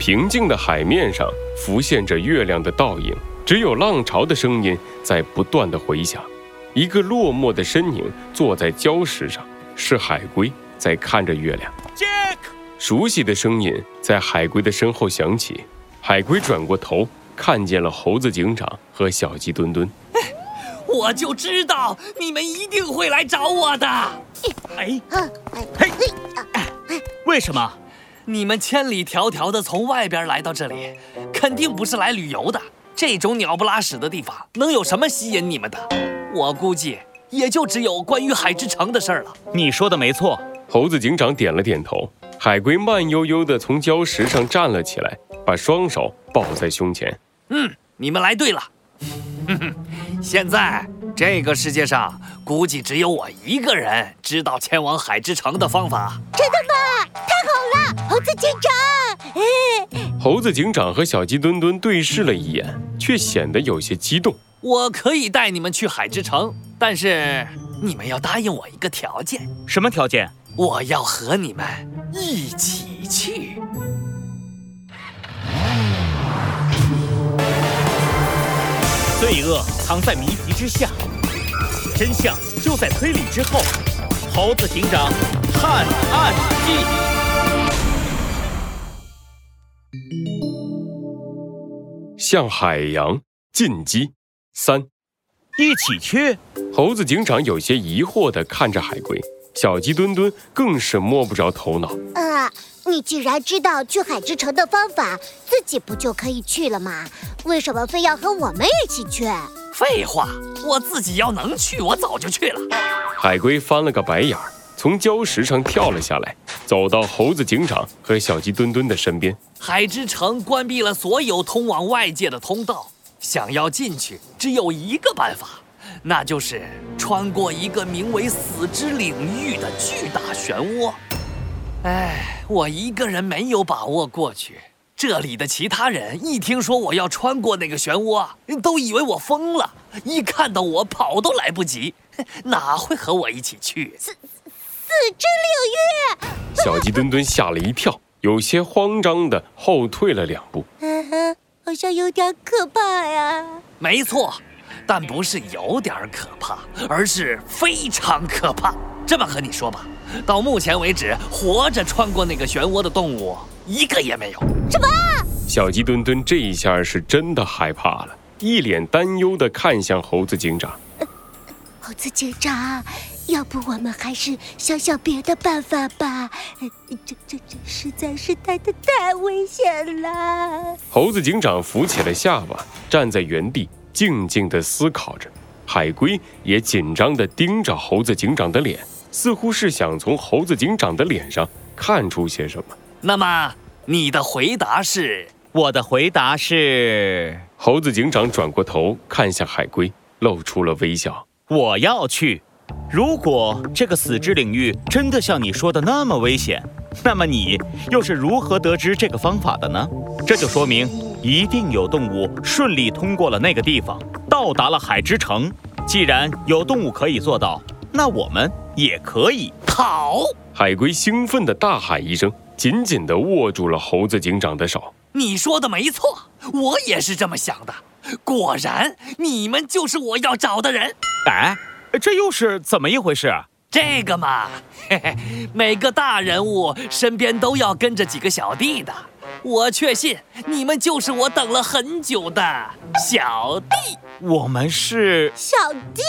平静的海面上浮现着月亮的倒影，只有浪潮的声音在不断的回响。一个落寞的身影坐在礁石上，是海龟在看着月亮。Jack，熟悉的声音在海龟的身后响起。海龟转过头，看见了猴子警长和小鸡墩墩。我就知道你们一定会来找我的。哎，嘿，为什么？你们千里迢迢的从外边来到这里，肯定不是来旅游的。这种鸟不拉屎的地方，能有什么吸引你们的？我估计也就只有关于海之城的事儿了。你说的没错，猴子警长点了点头。海龟慢悠悠地从礁石上站了起来，把双手抱在胸前。嗯，你们来对了。哼哼，现在这个世界上估计只有我一个人知道前往海之城的方法。真的吗？猴子警长！猴子警长和小鸡墩墩对视了一眼，却显得有些激动。我可以带你们去海之城，但是你们要答应我一个条件。什么条件？我要和你们一起去。罪恶藏在谜题之下，真相就在推理之后。猴子警长探案记，向海洋进击三，一起去。猴子警长有些疑惑地看着海龟，小鸡墩墩更是摸不着头脑。呃！你既然知道去海之城的方法，自己不就可以去了吗？为什么非要和我们一起去？废话，我自己要能去，我早就去了。海龟翻了个白眼儿，从礁石上跳了下来，走到猴子警长和小鸡墩墩的身边。海之城关闭了所有通往外界的通道，想要进去只有一个办法，那就是穿过一个名为死之领域的巨大漩涡。哎，我一个人没有把握过去。这里的其他人一听说我要穿过那个漩涡，都以为我疯了，一看到我跑都来不及，哪会和我一起去？死死之领域！小鸡墩墩吓了一跳，有些慌张的后退了两步。嗯哼，好像有点可怕呀。没错，但不是有点可怕，而是非常可怕。这么和你说吧。到目前为止，活着穿过那个漩涡的动物一个也没有。什么？小鸡墩墩这一下是真的害怕了，一脸担忧的看向猴子警长。猴子警长，要不我们还是想想别的办法吧？这这这实在是太太太危险了。猴子警长扶起了下巴，站在原地静静地思考着。海龟也紧张地盯着猴子警长的脸。似乎是想从猴子警长的脸上看出些什么。那么，你的回答是？我的回答是。猴子警长转过头看向海龟，露出了微笑。我要去。如果这个死之领域真的像你说的那么危险，那么你又是如何得知这个方法的呢？这就说明一定有动物顺利通过了那个地方，到达了海之城。既然有动物可以做到。那我们也可以好！海龟兴奋地大喊一声，紧紧地握住了猴子警长的手。你说的没错，我也是这么想的。果然，你们就是我要找的人。哎，这又是怎么一回事？这个嘛，嘿嘿，每个大人物身边都要跟着几个小弟的。我确信你们就是我等了很久的小弟。我们是小弟，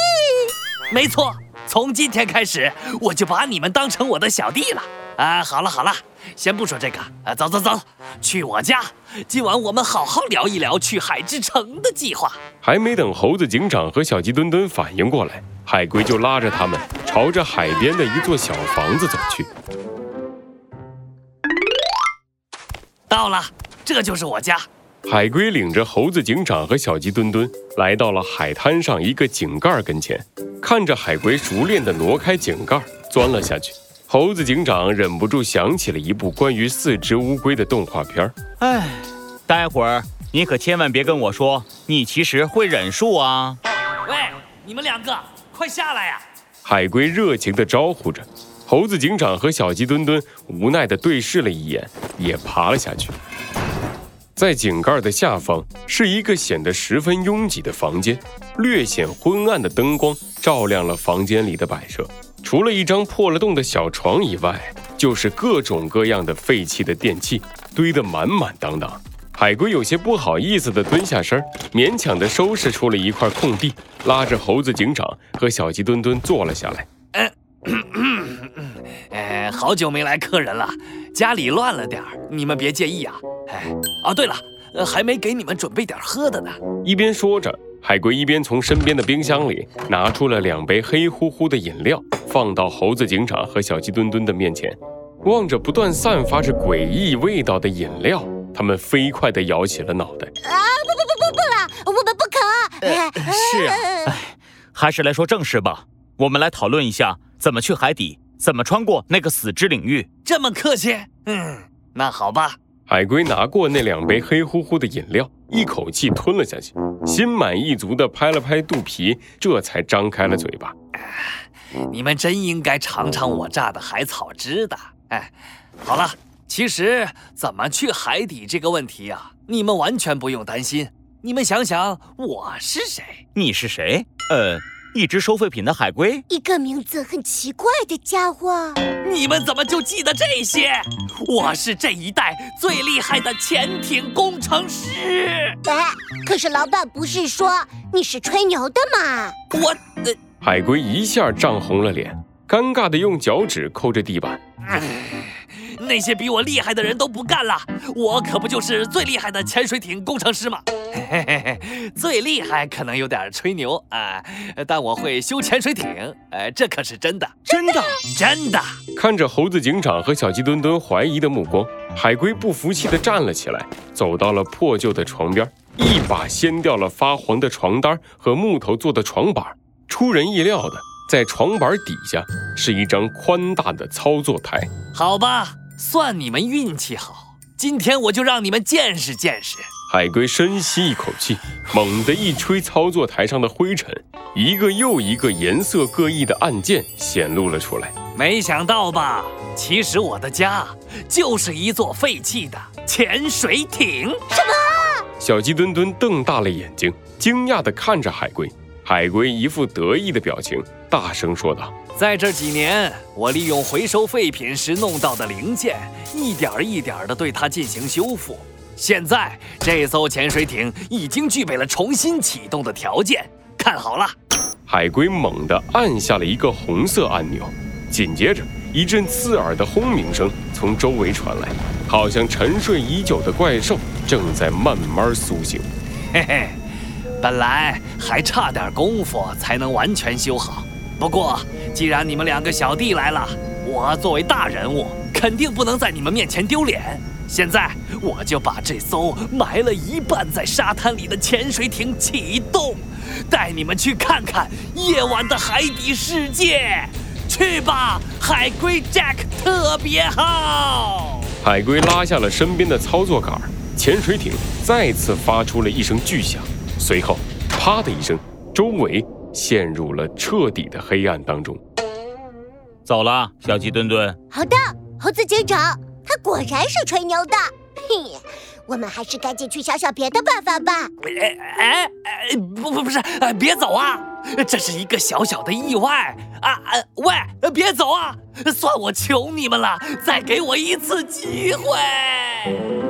没错。从今天开始，我就把你们当成我的小弟了。啊，好了好了，先不说这个，啊，走走走，去我家。今晚我们好好聊一聊去海之城的计划。还没等猴子警长和小鸡墩墩反应过来，海龟就拉着他们朝着海边的一座小房子走去。到了，这就是我家。海龟领着猴子警长和小鸡墩墩来到了海滩上一个井盖跟前，看着海龟熟练地挪开井盖，钻了下去。猴子警长忍不住想起了一部关于四只乌龟的动画片。哎，待会儿你可千万别跟我说你其实会忍术啊！喂，你们两个快下来呀！海龟热情地招呼着。猴子警长和小鸡墩墩无奈地对视了一眼，也爬了下去。在井盖的下方是一个显得十分拥挤的房间，略显昏暗的灯光照亮了房间里的摆设。除了一张破了洞的小床以外，就是各种各样的废弃的电器堆得满满当当。海龟有些不好意思地蹲下身，勉强地收拾出了一块空地，拉着猴子警长和小鸡墩墩坐了下来。哎，好久没来客人了，家里乱了点儿，你们别介意啊。哎，哦，对了，还没给你们准备点喝的呢。一边说着，海龟一边从身边的冰箱里拿出了两杯黑乎乎的饮料，放到猴子警长和小鸡墩墩的面前。望着不断散发着诡异味道的饮料，他们飞快地摇起了脑袋。啊，不不不不不了，我们不可。是啊，哎，还是来说正事吧。我们来讨论一下怎么去海底，怎么穿过那个死之领域。这么客气？嗯，那好吧。海龟拿过那两杯黑乎乎的饮料，一口气吞了下去，心满意足地拍了拍肚皮，这才张开了嘴巴。你们真应该尝尝我榨的海草汁的。哎，好了，其实怎么去海底这个问题呀，你们完全不用担心。你们想想，我是谁？你是谁？呃。一只收废品的海龟，一个名字很奇怪的家伙。你们怎么就记得这些？我是这一代最厉害的潜艇工程师。哎，可是老板不是说你是吹牛的吗？我……呃，海龟一下涨红了脸，尴尬的用脚趾抠着地板。那些比我厉害的人都不干了，我可不就是最厉害的潜水艇工程师吗？嘿嘿嘿，最厉害可能有点吹牛啊，但我会修潜水艇，呃，这可是真的，真的，真的。看着猴子警长和小鸡墩墩怀疑的目光，海龟不服气地站了起来，走到了破旧的床边，一把掀掉了发黄的床单和木头做的床板。出人意料的，在床板底下是一张宽大的操作台。好吧。算你们运气好，今天我就让你们见识见识。海龟深吸一口气，猛地一吹操作台上的灰尘，一个又一个颜色各异的按键显露了出来。没想到吧？其实我的家就是一座废弃的潜水艇。什么？小鸡墩墩瞪大了眼睛，惊讶地看着海龟。海龟一副得意的表情，大声说道。在这几年，我利用回收废品时弄到的零件，一点一点的对它进行修复。现在，这艘潜水艇已经具备了重新启动的条件。看好了，海龟猛地按下了一个红色按钮，紧接着一阵刺耳的轰鸣声从周围传来，好像沉睡已久的怪兽正在慢慢苏醒。嘿嘿，本来还差点功夫才能完全修好。不过，既然你们两个小弟来了，我作为大人物，肯定不能在你们面前丢脸。现在，我就把这艘埋了一半在沙滩里的潜水艇启动，带你们去看看夜晚的海底世界。去吧，海龟 Jack 特别号！海龟拉下了身边的操作杆，潜水艇再次发出了一声巨响，随后，啪的一声，周围。陷入了彻底的黑暗当中。走了，小鸡墩墩。好的，猴子警长，他果然是吹牛的。嘿，我们还是赶紧去想想别的办法吧。哎哎哎，不不不是，别走啊！这是一个小小的意外啊啊！喂，别走啊！算我求你们了，再给我一次机会。